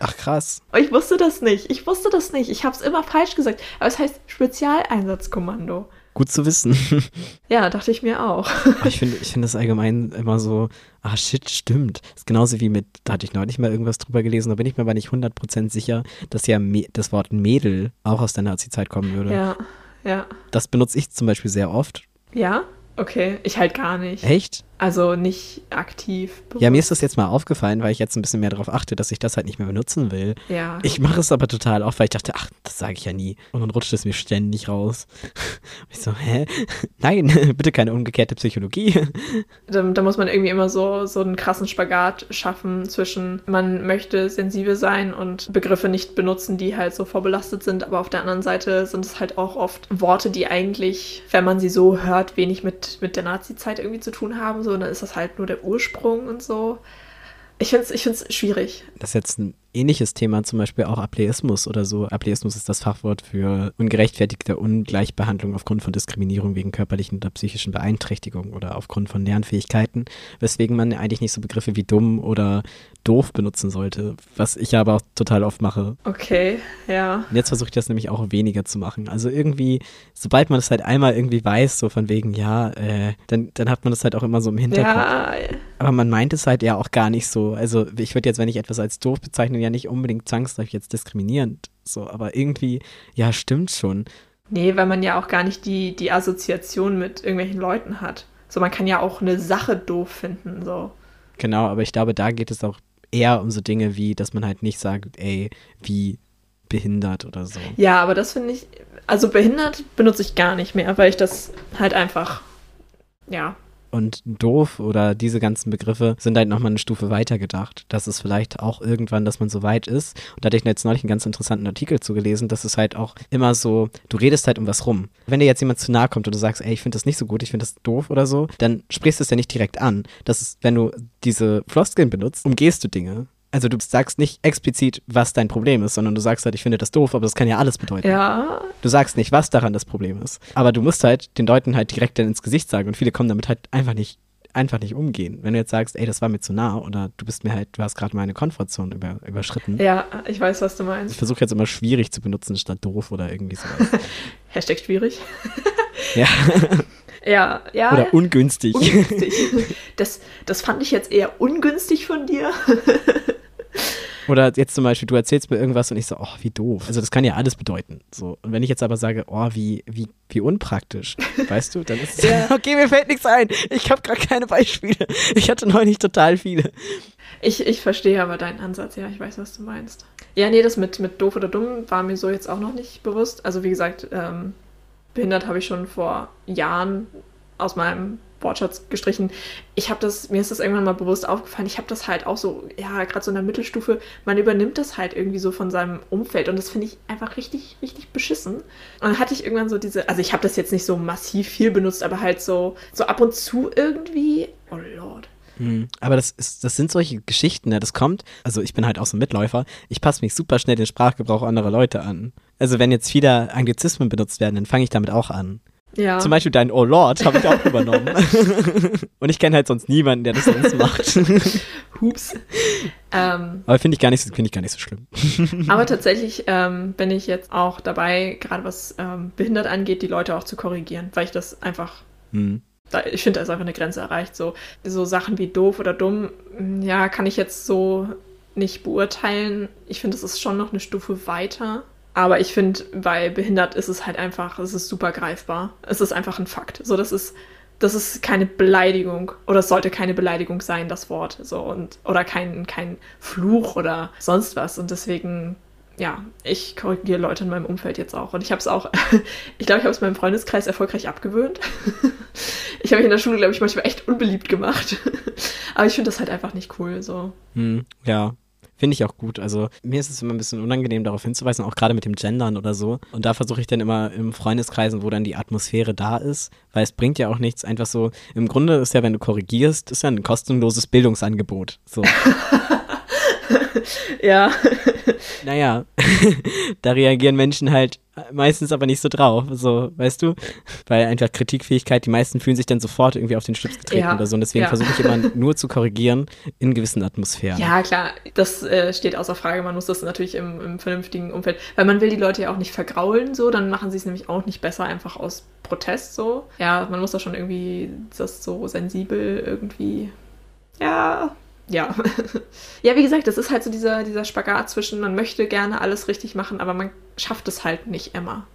[SPEAKER 2] Ach krass.
[SPEAKER 1] Ich wusste das nicht. Ich wusste das nicht. Ich habe es immer falsch gesagt. Aber es heißt Spezialeinsatzkommando.
[SPEAKER 2] Gut zu wissen. (laughs)
[SPEAKER 1] Ja, dachte ich mir auch.
[SPEAKER 2] Ich finde ich finde das allgemein immer so, ah shit, stimmt. Das ist genauso wie mit, da hatte ich neulich mal irgendwas drüber gelesen, da bin ich mir aber nicht 100% sicher, dass ja das Wort Mädel auch aus der Nazi-Zeit kommen würde.
[SPEAKER 1] Ja, ja.
[SPEAKER 2] Das benutze ich zum Beispiel sehr oft.
[SPEAKER 1] Ja? Okay, ich halt gar nicht.
[SPEAKER 2] Echt?
[SPEAKER 1] Also nicht aktiv.
[SPEAKER 2] Ja, mir ist das jetzt mal aufgefallen, weil ich jetzt ein bisschen mehr darauf achte, dass ich das halt nicht mehr benutzen will.
[SPEAKER 1] Ja.
[SPEAKER 2] Ich mache es aber total oft, weil ich dachte, ach, das sage ich ja nie. Und dann rutscht es mir ständig raus. Und (laughs) ich so, hä? (laughs) Nein, (laughs) bitte keine umgekehrte Psychologie.
[SPEAKER 1] Da, da muss man irgendwie immer so, so einen krassen Spagat schaffen zwischen, man möchte sensibel sein und Begriffe nicht benutzen, die halt so vorbelastet sind, aber auf der anderen Seite sind es halt auch oft Worte, die eigentlich, wenn man sie so hört, wenig mit, mit der Nazi-Zeit irgendwie zu tun haben. So, dann ist das halt nur der Ursprung und so. Ich finde es ich find's schwierig.
[SPEAKER 2] Das ist jetzt ein ähnliches Thema, zum Beispiel auch Ableismus oder so. Ableismus ist das Fachwort für ungerechtfertigte Ungleichbehandlung aufgrund von Diskriminierung wegen körperlichen oder psychischen Beeinträchtigungen oder aufgrund von Lernfähigkeiten, weswegen man eigentlich nicht so Begriffe wie dumm oder doof benutzen sollte, was ich aber auch total oft mache.
[SPEAKER 1] Okay, ja.
[SPEAKER 2] Und jetzt versuche ich das nämlich auch weniger zu machen. Also irgendwie, sobald man das halt einmal irgendwie weiß, so von wegen, ja, äh, dann, dann hat man das halt auch immer so im Hinterkopf.
[SPEAKER 1] Ja,
[SPEAKER 2] Aber man meint es halt ja auch gar nicht so. Also ich würde jetzt, wenn ich etwas als doof bezeichne, ja nicht unbedingt zwangsläufig jetzt diskriminierend. So, aber irgendwie, ja, stimmt schon.
[SPEAKER 1] Nee, weil man ja auch gar nicht die, die Assoziation mit irgendwelchen Leuten hat. So, man kann ja auch eine Sache doof finden, so.
[SPEAKER 2] Genau, aber ich glaube, da geht es auch eher um so Dinge wie, dass man halt nicht sagt, ey, wie behindert oder so.
[SPEAKER 1] Ja, aber das finde ich, also behindert benutze ich gar nicht mehr, weil ich das halt einfach, ja,
[SPEAKER 2] Und doof oder diese ganzen Begriffe sind halt nochmal eine Stufe weiter gedacht. Das ist vielleicht auch irgendwann, dass man so weit ist. Und da hatte ich jetzt neulich einen ganz interessanten Artikel zugelesen, dass es halt auch immer so, du redest halt um was rum. Wenn dir jetzt jemand zu nahe kommt und du sagst, ey, ich finde das nicht so gut, ich finde das doof oder so, dann sprichst du es ja nicht direkt an. Das ist, wenn du diese Floskeln benutzt, umgehst du Dinge. Also du sagst nicht explizit, was dein Problem ist, sondern du sagst halt, ich finde das doof, aber das kann ja alles bedeuten.
[SPEAKER 1] ja,
[SPEAKER 2] Du sagst nicht, was daran das Problem ist. Aber du musst halt den Leuten halt direkt dann ins Gesicht sagen und viele kommen damit halt einfach nicht, einfach nicht umgehen. Wenn du jetzt sagst, ey, das war mir zu nah oder du bist mir halt, du hast gerade meine Komfortzone über, überschritten.
[SPEAKER 1] ja, ich weiß, was du
[SPEAKER 2] Ich
[SPEAKER 1] meinst.
[SPEAKER 2] versuche jetzt immer schwierig zu benutzen statt doof oder irgendwie sowas. (laughs)
[SPEAKER 1] Hashtag schwierig. (laughs)
[SPEAKER 2] ja. (laughs)
[SPEAKER 1] Ja, ja.
[SPEAKER 2] Oder ungünstig.
[SPEAKER 1] ungünstig. Das, das fand ich jetzt eher ungünstig von dir.
[SPEAKER 2] Oder jetzt zum Beispiel, du erzählst mir irgendwas und ich so, oh, wie doof. Also das kann ja alles bedeuten. So. Und wenn ich jetzt aber sage, oh, wie, wie, wie unpraktisch, weißt du, dann ist es,
[SPEAKER 1] Ja. (laughs)
[SPEAKER 2] okay, mir fällt nichts ein. Ich habe gerade keine Beispiele. Ich hatte neulich total viele.
[SPEAKER 1] Ich, ich verstehe aber deinen Ansatz, ja, ich weiß, was du meinst. Ja, nee, das mit, mit doof oder dumm war mir so jetzt auch noch nicht bewusst. Also wie gesagt, ähm, behindert habe ich schon vor Jahren aus meinem Wortschatz gestrichen. Ich habe das, mir ist das irgendwann mal bewusst aufgefallen, ich habe das halt auch so, ja, gerade so in der Mittelstufe, man übernimmt das halt irgendwie so von seinem Umfeld und das finde ich einfach richtig, richtig beschissen. Und dann hatte ich irgendwann so diese, also ich habe das jetzt nicht so massiv viel benutzt, aber halt so, so ab und zu irgendwie, oh Lord.
[SPEAKER 2] Hm, Aber das, ist, das sind solche Geschichten, ne? das kommt, also ich bin halt auch so ein Mitläufer, ich passe mich super schnell den Sprachgebrauch anderer Leute an. Also wenn jetzt wieder Anglizismen benutzt werden, dann fange ich damit auch an.
[SPEAKER 1] Ja.
[SPEAKER 2] Zum Beispiel dein Oh Lord habe ich auch übernommen. (laughs) Und ich kenne halt sonst niemanden, der das sonst macht. (laughs)
[SPEAKER 1] Hups. ähm,
[SPEAKER 2] Aber finde ich gar nicht, so- finde ich gar nicht so schlimm. (laughs)
[SPEAKER 1] aber tatsächlich ähm, bin ich jetzt auch dabei, gerade was ähm, behindert angeht, die Leute auch zu korrigieren, weil ich das einfach,
[SPEAKER 2] Hm.
[SPEAKER 1] da, ich finde, da ist einfach eine Grenze erreicht. So, so Sachen wie doof oder dumm, mm, ja, kann ich jetzt so nicht beurteilen. Ich finde, es ist schon noch eine Stufe weiter. Aber ich finde, bei behindert ist es halt einfach, es ist super greifbar. Es ist einfach ein Fakt. So, das ist, das ist keine Beleidigung oder es sollte keine Beleidigung sein, das Wort. So und oder kein, kein Fluch oder sonst was. Und deswegen, ja, ich korrigiere Leute in meinem Umfeld jetzt auch. Und ich habe es auch, (laughs) ich glaube, ich habe es meinem Freundeskreis erfolgreich abgewöhnt. (laughs) ich habe mich in der Schule, glaube ich, manchmal echt unbeliebt gemacht. (laughs) Aber ich finde das halt einfach nicht cool. So.
[SPEAKER 2] Hm, ja. Finde ich auch gut. Also mir ist es immer ein bisschen unangenehm, darauf hinzuweisen, auch gerade mit dem Gendern oder so. Und da versuche ich dann immer im Freundeskreisen, wo dann die Atmosphäre da ist, weil es bringt ja auch nichts. Einfach so, im Grunde ist ja, wenn du korrigierst, ist ja ein kostenloses Bildungsangebot. So. (laughs) (laughs)
[SPEAKER 1] Ja.
[SPEAKER 2] Naja, (laughs) da reagieren Menschen halt meistens aber nicht so drauf, so, weißt du? Weil einfach Kritikfähigkeit, die meisten fühlen sich dann sofort irgendwie auf den Schlips getreten
[SPEAKER 1] Ja,
[SPEAKER 2] oder so. Und deswegen
[SPEAKER 1] ja.
[SPEAKER 2] versuche ich immer (laughs) nur zu korrigieren in gewissen Atmosphären.
[SPEAKER 1] Ja, klar, das äh, steht außer Frage. Man muss das natürlich im, im vernünftigen Umfeld, weil man will die Leute ja auch nicht vergraulen, so, dann machen sie es nämlich auch nicht besser, einfach aus Protest, so. Ja, man muss da schon irgendwie das so sensibel irgendwie, ja, ja. (laughs) ja, wie gesagt, das ist halt so dieser, dieser Spagat zwischen, man möchte gerne alles richtig machen, aber man schafft es halt nicht immer.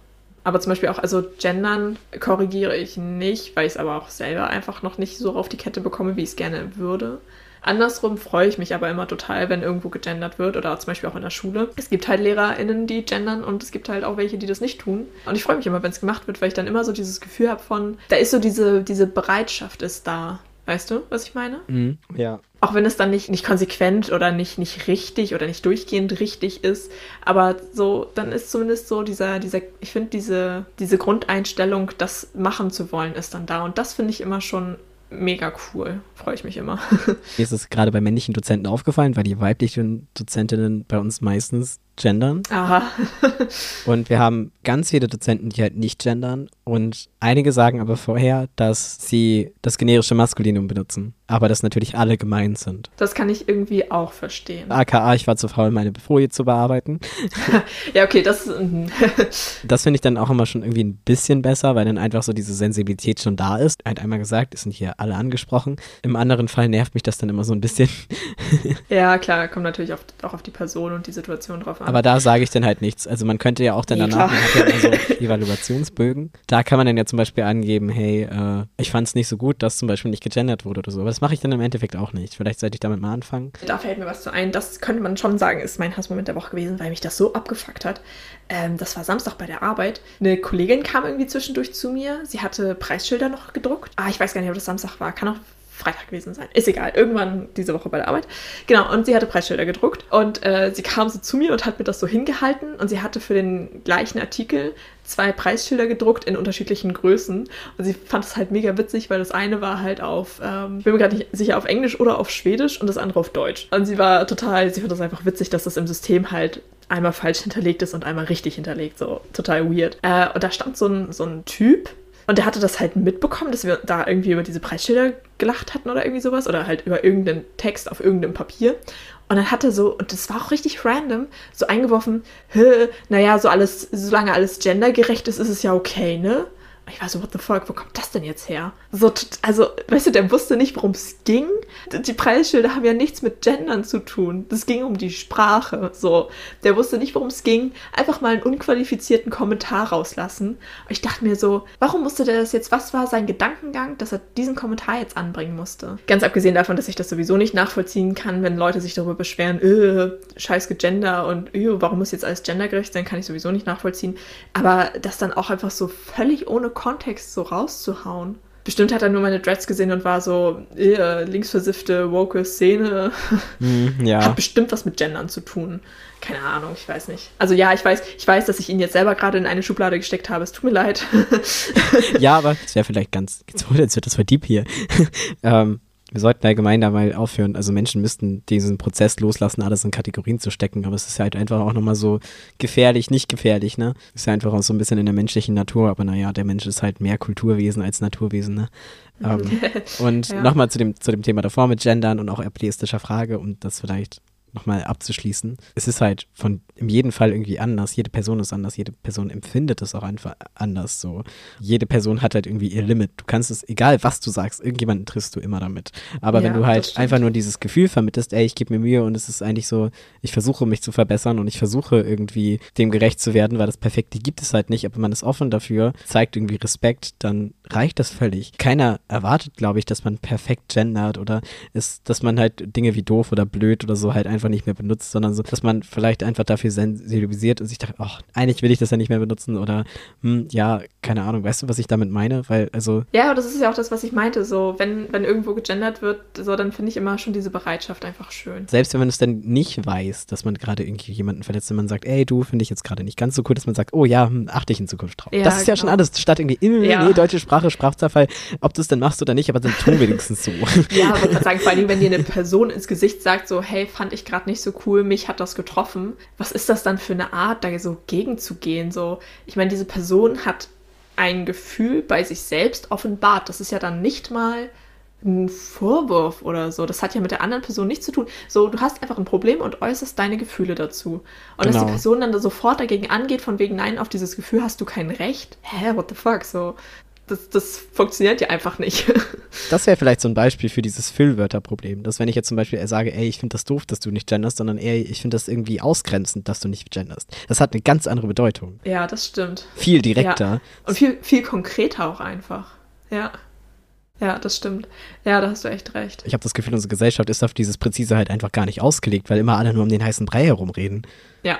[SPEAKER 1] Aber zum Beispiel auch, also gendern korrigiere ich nicht, weil ich es aber auch selber einfach noch nicht so auf die Kette bekomme, wie ich es gerne würde. Andersrum freue ich mich aber immer total, wenn irgendwo gegendert wird oder zum Beispiel auch in der Schule. Es gibt halt LehrerInnen, die gendern und es gibt halt auch welche, die das nicht tun. Und ich freue mich immer, wenn es gemacht wird, weil ich dann immer so dieses Gefühl habe von, da ist so diese, diese Bereitschaft ist da. Weißt du, was ich meine?
[SPEAKER 2] Mhm. ja.
[SPEAKER 1] Auch wenn es dann nicht, nicht konsequent oder nicht, nicht richtig oder nicht durchgehend richtig ist. Aber so, dann ist zumindest so dieser, dieser, ich finde, diese, diese Grundeinstellung, das machen zu wollen, ist dann da. Und das finde ich immer schon mega cool. Freue ich mich immer. (laughs)
[SPEAKER 2] Mir ist es gerade bei männlichen Dozenten aufgefallen, weil die weiblichen Dozentinnen bei uns meistens gendern.
[SPEAKER 1] Aha.
[SPEAKER 2] Und wir haben ganz viele Dozenten, die halt nicht gendern. Und einige sagen aber vorher, dass sie das generische Maskulinum benutzen. Aber dass natürlich alle gemeint sind.
[SPEAKER 1] Das kann ich irgendwie auch verstehen.
[SPEAKER 2] AKA, ich war zu faul, meine Folie zu bearbeiten. (laughs)
[SPEAKER 1] Ja, okay, das. mhm. (laughs)
[SPEAKER 2] Das finde ich dann auch immer schon irgendwie ein bisschen besser, weil dann einfach so diese Sensibilität schon da ist. Halt einmal gesagt, es sind hier alle angesprochen. Im anderen Fall nervt mich das dann immer so ein bisschen. (laughs)
[SPEAKER 1] ja, klar, kommt natürlich auf, auch auf die Person und die Situation drauf an.
[SPEAKER 2] Aber da sage ich dann halt nichts. Also man könnte ja auch dann
[SPEAKER 1] Nee,
[SPEAKER 2] danach, man hat ja immer so Evaluationsbögen. Da kann man dann ja zum Beispiel angeben, hey, äh, ich fand es nicht so gut, dass zum Beispiel nicht gegendert wurde oder so. Aber das mache ich dann im Endeffekt auch nicht. Vielleicht sollte ich damit mal anfangen.
[SPEAKER 1] Da fällt mir was zu ein. Das könnte man schon sagen, ist mein Hassmoment der Woche gewesen, weil mich das so abgefuckt hat. Ähm, das war Samstag bei der Arbeit. Eine Kollegin kam irgendwie zwischendurch zu mir. Sie hatte Preisschilder noch gedruckt. Ah, ich weiß gar nicht, ob das Samstag war. Kann auch Freitag gewesen sein. Ist egal. Irgendwann diese Woche bei der Arbeit. Genau, und sie hatte Preisschilder gedruckt. Und äh, sie kam so zu mir und hat mir das so hingehalten. Und sie hatte für den gleichen Artikel zwei Preisschilder gedruckt in unterschiedlichen Größen. Und sie fand es halt mega witzig, weil das eine war halt auf, ähm, bin mir gerade nicht sicher, auf Englisch oder auf Schwedisch und das andere auf Deutsch. Und sie war total, sie fand das einfach witzig, dass das im System halt einmal falsch hinterlegt ist und einmal richtig hinterlegt. So total weird. Äh, und da stand so ein, so ein Typ. Und der hatte das halt mitbekommen, dass wir da irgendwie über diese Preisschilder gelacht hatten oder irgendwie sowas. Oder halt über irgendeinen Text auf irgendeinem Papier. Und dann hat er so, und das war auch richtig random, so eingeworfen, "Hä, naja, so alles, solange alles gendergerecht ist, ist es ja okay, ne? Ich war so, what the fuck, wo kommt das denn jetzt her? So, also, weißt du, der wusste nicht, worum es ging. Die Preisschilder haben ja nichts mit Gendern zu tun. Das ging um die Sprache. So, der wusste nicht, worum es ging. Einfach mal einen unqualifizierten Kommentar rauslassen. Ich dachte mir so, warum musste der das jetzt? Was war sein Gedankengang, dass er diesen Kommentar jetzt anbringen musste? Ganz abgesehen davon, dass ich das sowieso nicht nachvollziehen kann, wenn Leute sich darüber beschweren, äh, scheiß Gender und äh, warum muss jetzt alles gendergerecht sein, kann ich sowieso nicht nachvollziehen. Aber das dann auch einfach so völlig ohne Kontext so rauszuhauen. Bestimmt hat er nur meine Dreads gesehen und war so, äh, linksversiffte, woke Szene.
[SPEAKER 2] Hm, ja.
[SPEAKER 1] Hat bestimmt was mit Gendern zu tun. Keine Ahnung, ich weiß nicht. Also ja, ich weiß, ich weiß, dass ich ihn jetzt selber gerade in eine Schublade gesteckt habe. Es tut mir leid.
[SPEAKER 2] ja, aber es wäre vielleicht ganz, jetzt wurde, jetzt wird das deep hier. (laughs) ähm, wir sollten allgemein da mal aufhören. Also Menschen müssten diesen Prozess loslassen, alles in Kategorien zu stecken. Aber es ist halt einfach auch nochmal so gefährlich, nicht gefährlich, ne? Ist ja einfach auch so ein bisschen in der menschlichen Natur. Aber naja, der Mensch ist halt mehr Kulturwesen als Naturwesen, ne? Ähm, (laughs) und
[SPEAKER 1] Ja.
[SPEAKER 2] nochmal zu dem, zu dem Thema davor mit Gendern und auch ableistischer Frage, um das vielleicht nochmal abzuschließen. Es ist halt von in jedem Fall irgendwie anders. Jede Person ist anders. Jede Person empfindet es auch einfach anders so. Jede Person hat halt irgendwie ihr Limit. Du kannst es, egal was du sagst, irgendjemanden triffst du immer damit. Aber wenn
[SPEAKER 1] Ja,
[SPEAKER 2] du
[SPEAKER 1] das
[SPEAKER 2] halt einfach nur dieses Gefühl vermittelst, ey, ich gebe mir Mühe und es ist eigentlich so, ich versuche mich zu verbessern und ich versuche irgendwie dem gerecht zu werden, weil das Perfekte gibt es halt nicht, aber man ist offen dafür, zeigt irgendwie Respekt, dann reicht das völlig. Keiner erwartet, glaube ich, dass man perfekt gendert oder ist, dass man halt Dinge wie doof oder blöd oder so halt einfach nicht mehr benutzt, sondern so, dass man vielleicht einfach dafür sensibilisiert und sich dachte, ach, eigentlich will ich das ja nicht mehr benutzen oder, hm, ja, keine Ahnung, weißt du, was ich damit meine? Weil, also,
[SPEAKER 1] Ja, aber das ist ja auch das, was ich meinte. So, wenn, wenn irgendwo gegendert wird, so, dann finde ich immer schon diese Bereitschaft einfach schön.
[SPEAKER 2] selbst wenn man es dann nicht weiß, dass man gerade irgendwie jemanden verletzt, wenn man sagt, ey, du finde ich jetzt gerade nicht ganz so cool, dass man sagt, oh ja, hm, achte ich in Zukunft drauf.
[SPEAKER 1] Ja,
[SPEAKER 2] das ist ja schon
[SPEAKER 1] genau.
[SPEAKER 2] alles, statt irgendwie, äh,
[SPEAKER 1] Ja.
[SPEAKER 2] nee, deutsche Sprache, Sprachzerfall, ob du es dann machst oder nicht, aber dann tu wenigstens so. (laughs)
[SPEAKER 1] Ja, aber ich sagen, vor allem, wenn dir eine Person ins Gesicht sagt, so, hey, fand ich gerade gerade nicht so cool, mich hat das getroffen. Was ist das dann für eine Art, da so gegenzugehen? So, ich meine, diese Person hat ein Gefühl bei sich selbst offenbart. Das ist ja dann nicht mal ein Vorwurf oder so. Das hat ja mit der anderen Person nichts zu tun. So, du hast einfach ein Problem und äußerst deine Gefühle dazu. Und genau. dass die genau. Person dann sofort dagegen angeht, von wegen, nein, auf dieses Gefühl hast du kein Recht. Hä, what the fuck? So, das, das funktioniert ja einfach nicht. (laughs)
[SPEAKER 2] das wäre vielleicht so ein Beispiel für dieses Füllwörterproblem. Dass wenn ich jetzt zum Beispiel sage, ey, ich finde das doof, dass du nicht genderst, sondern ey, ich finde das irgendwie ausgrenzend, dass du nicht genderst. Das hat eine ganz andere Bedeutung.
[SPEAKER 1] Ja, das stimmt.
[SPEAKER 2] Viel direkter. Ja.
[SPEAKER 1] Und viel, viel konkreter auch einfach. Ja. Ja, das stimmt. Ja, da hast du echt recht.
[SPEAKER 2] Ich habe das Gefühl, unsere Gesellschaft ist auf dieses Präzise halt einfach gar nicht ausgelegt, weil immer alle nur um den heißen Brei herumreden.
[SPEAKER 1] Ja.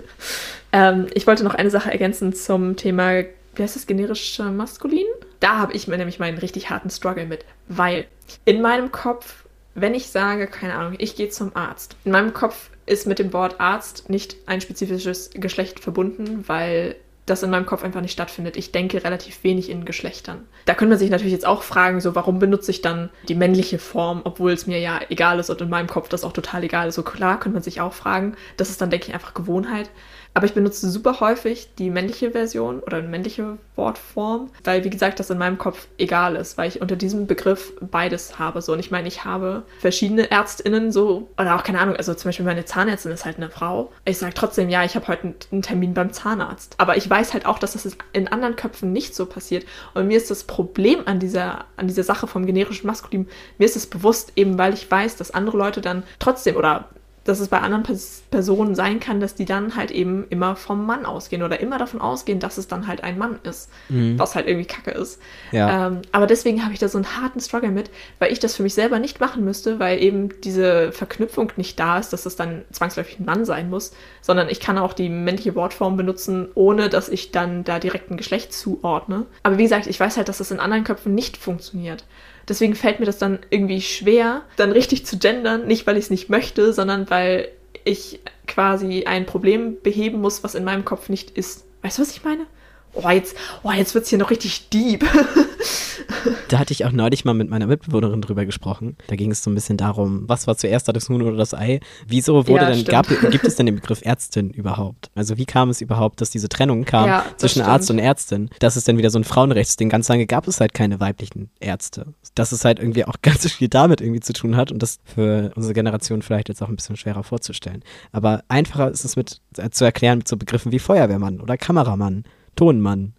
[SPEAKER 1] (laughs) ähm, ich wollte noch eine Sache ergänzen zum Thema wie heißt das, generische Maskulin? Da habe ich mir nämlich meinen richtig harten Struggle mit, weil in meinem Kopf, wenn ich sage, keine Ahnung, ich gehe zum Arzt, in meinem Kopf ist mit dem Wort Arzt nicht ein spezifisches Geschlecht verbunden, weil das in meinem Kopf einfach nicht stattfindet. Ich denke relativ wenig in Geschlechtern. Da könnte man sich natürlich jetzt auch fragen, so warum benutze ich dann die männliche Form, obwohl es mir ja egal ist und in meinem Kopf das auch total egal ist. So klar könnte man sich auch fragen. Das ist dann, denke ich, einfach Gewohnheit. Aber ich benutze super häufig die männliche Version oder eine männliche Wortform, weil, wie gesagt, das in meinem Kopf egal ist, weil ich unter diesem Begriff beides habe. So. Und ich meine, ich habe verschiedene ÄrztInnen so, oder auch keine Ahnung, also zum Beispiel meine Zahnärztin ist halt eine Frau. Ich sage trotzdem, ja, ich habe heute einen Termin beim Zahnarzt. Aber ich weiß halt auch, dass das in anderen Köpfen nicht so passiert. Und mir ist das Problem an dieser, an dieser Sache vom generischen Maskulin, mir ist es bewusst, eben weil ich weiß, dass andere Leute dann trotzdem oder dass es bei anderen Pers Personen sein kann, dass die dann halt eben immer vom Mann ausgehen oder immer davon ausgehen, dass es dann halt ein Mann ist, mhm. was halt irgendwie kacke ist. Ja. Ähm, aber deswegen habe ich da so einen harten Struggle mit, weil ich das für mich selber nicht machen müsste, weil eben diese Verknüpfung nicht da ist, dass es dann zwangsläufig ein Mann sein muss, sondern ich kann auch die männliche Wortform benutzen, ohne dass ich dann da direkt ein Geschlecht zuordne. Aber wie gesagt, ich weiß halt, dass das in anderen Köpfen nicht funktioniert. Deswegen fällt mir das dann irgendwie schwer, dann richtig zu gendern. Nicht, weil ich es nicht möchte, sondern weil ich quasi ein Problem beheben muss, was in meinem Kopf nicht ist. Weißt du, was ich meine? Oh, jetzt, oh, jetzt wird es hier noch richtig deep. (laughs)
[SPEAKER 2] da hatte ich auch neulich mal mit meiner Mitbewohnerin drüber gesprochen. Da ging es so ein bisschen darum, was war zuerst das Huhn oder das Ei? Wieso wurde ja, denn, gab, gibt es denn den (laughs) Begriff Ärztin überhaupt? Also wie kam es überhaupt, dass diese Trennung kam ja, zwischen stimmt. Arzt und Ärztin? Das ist dann wieder so ein Frauenrechtsding. Ganz lange gab es halt keine weiblichen Ärzte. Dass es halt irgendwie auch (laughs) ganz viel damit irgendwie zu tun hat und das für unsere Generation vielleicht jetzt auch ein bisschen schwerer vorzustellen. Aber einfacher ist es mit äh, zu erklären mit so Begriffen wie Feuerwehrmann oder Kameramann Tonmann.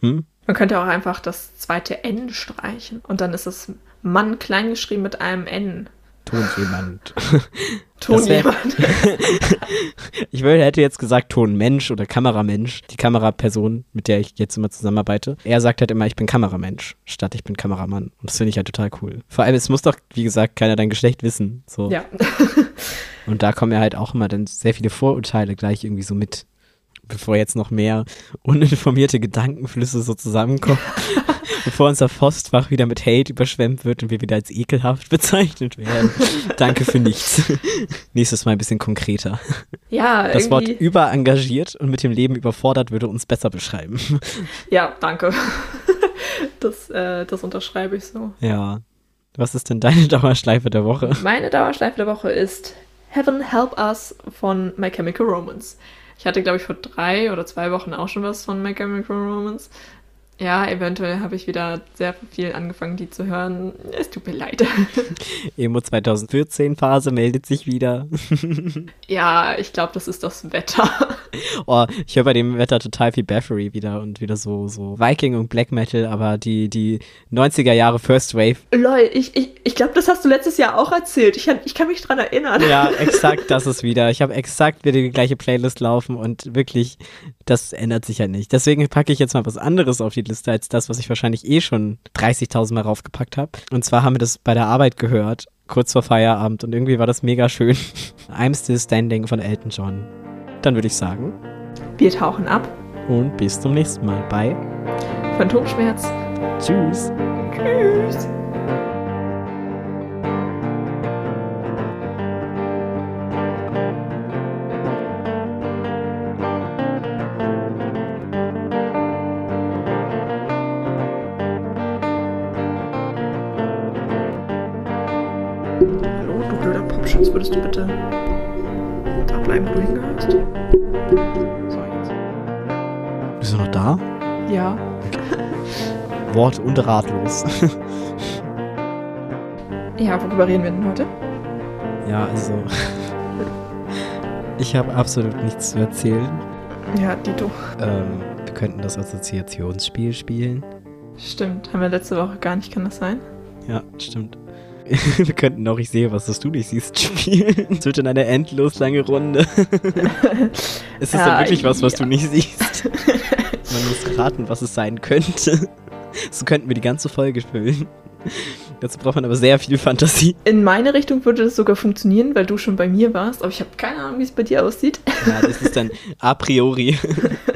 [SPEAKER 1] Hm? Man könnte auch einfach das zweite N streichen und dann ist es Mann kleingeschrieben mit einem N.
[SPEAKER 2] Tonjemand. (laughs)
[SPEAKER 1] Tonjemand. (laughs)
[SPEAKER 2] ich würde, hätte jetzt gesagt Tonmensch oder Kameramensch, die Kameraperson, mit der ich jetzt immer zusammenarbeite. Er sagt halt immer, ich bin Kameramensch, statt ich bin Kameramann. Und das finde ich halt total cool. Vor allem, es muss doch, wie gesagt, keiner dein Geschlecht wissen. So.
[SPEAKER 1] Ja.
[SPEAKER 2] Und da kommen ja halt auch immer dann sehr viele Vorurteile gleich irgendwie so mit bevor jetzt noch mehr uninformierte Gedankenflüsse so zusammenkommen, (laughs) bevor unser Postfach wieder mit Hate überschwemmt wird und wir wieder als ekelhaft bezeichnet werden. Danke für nichts. Nächstes Mal ein bisschen konkreter.
[SPEAKER 1] Ja,
[SPEAKER 2] Das Wort überengagiert und mit dem Leben überfordert würde uns besser beschreiben.
[SPEAKER 1] Ja, danke. (laughs) Das, äh, das unterschreibe ich so.
[SPEAKER 2] Ja. Was ist denn deine (laughs) Dauerschleife der Woche?
[SPEAKER 1] Meine Dauerschleife der Woche ist Heaven Help Us von My Chemical Romance. Ich hatte, glaube ich, vor drei oder zwei Wochen auch schon was von My Chemical Romance. Ja, eventuell habe ich wieder sehr viel angefangen, die zu hören. Es tut mir leid. (laughs)
[SPEAKER 2] Emo 2014 Phase meldet sich wieder. (laughs)
[SPEAKER 1] ja, ich glaube, das ist das Wetter. (laughs)
[SPEAKER 2] Oh, ich höre bei dem Wetter total viel Battery wieder und wieder so, so Viking und Black Metal, aber die, die 90er Jahre First Wave.
[SPEAKER 1] Lol, ich, ich, ich glaube, das hast du letztes Jahr auch erzählt. Ich, ich kann mich dran erinnern.
[SPEAKER 2] Ja, exakt, das ist wieder. Ich habe exakt wieder die gleiche Playlist laufen und wirklich, das ändert sich ja nicht. Deswegen packe ich jetzt mal was anderes auf die Liste als das, was ich wahrscheinlich eh schon 30.000 Mal raufgepackt habe. Und zwar haben wir das bei der Arbeit gehört, kurz vor Feierabend und irgendwie war das mega schön. (laughs) I'm Still Standing von Elton John. Dann würde ich sagen,
[SPEAKER 1] wir tauchen ab.
[SPEAKER 2] Und bis zum nächsten Mal bei
[SPEAKER 1] Phantomschmerz.
[SPEAKER 2] Tschüss.
[SPEAKER 1] Tschüss. Würdest du bitte da bleiben, wo du hingehörst.
[SPEAKER 2] So, jetzt. Bist du noch da?
[SPEAKER 1] Ja. (laughs)
[SPEAKER 2] Wort und ratlos. (laughs)
[SPEAKER 1] Ja, worüber reden wir denn heute?
[SPEAKER 2] ja, also. (laughs) Ich habe absolut nichts zu erzählen.
[SPEAKER 1] Ja, Dito.
[SPEAKER 2] Ähm, wir könnten das Assoziationsspiel spielen.
[SPEAKER 1] Stimmt, haben wir letzte Woche gar nicht, kann das sein?
[SPEAKER 2] Ja, stimmt. Wir könnten auch Ich sehe, was das du nicht siehst, spielen. Es wird in eine endlos lange Runde. (laughs) Ist das
[SPEAKER 1] Ja,
[SPEAKER 2] dann wirklich was, was
[SPEAKER 1] ja.
[SPEAKER 2] du nicht siehst? (laughs) Man muss raten, was es sein könnte. So könnten wir die ganze Folge füllen. Dazu braucht man aber sehr viel Fantasie.
[SPEAKER 1] In meine Richtung würde das sogar funktionieren, weil du schon bei mir warst, aber ich habe keine Ahnung, wie es bei dir aussieht.
[SPEAKER 2] Ja, das ist dann a priori. (laughs)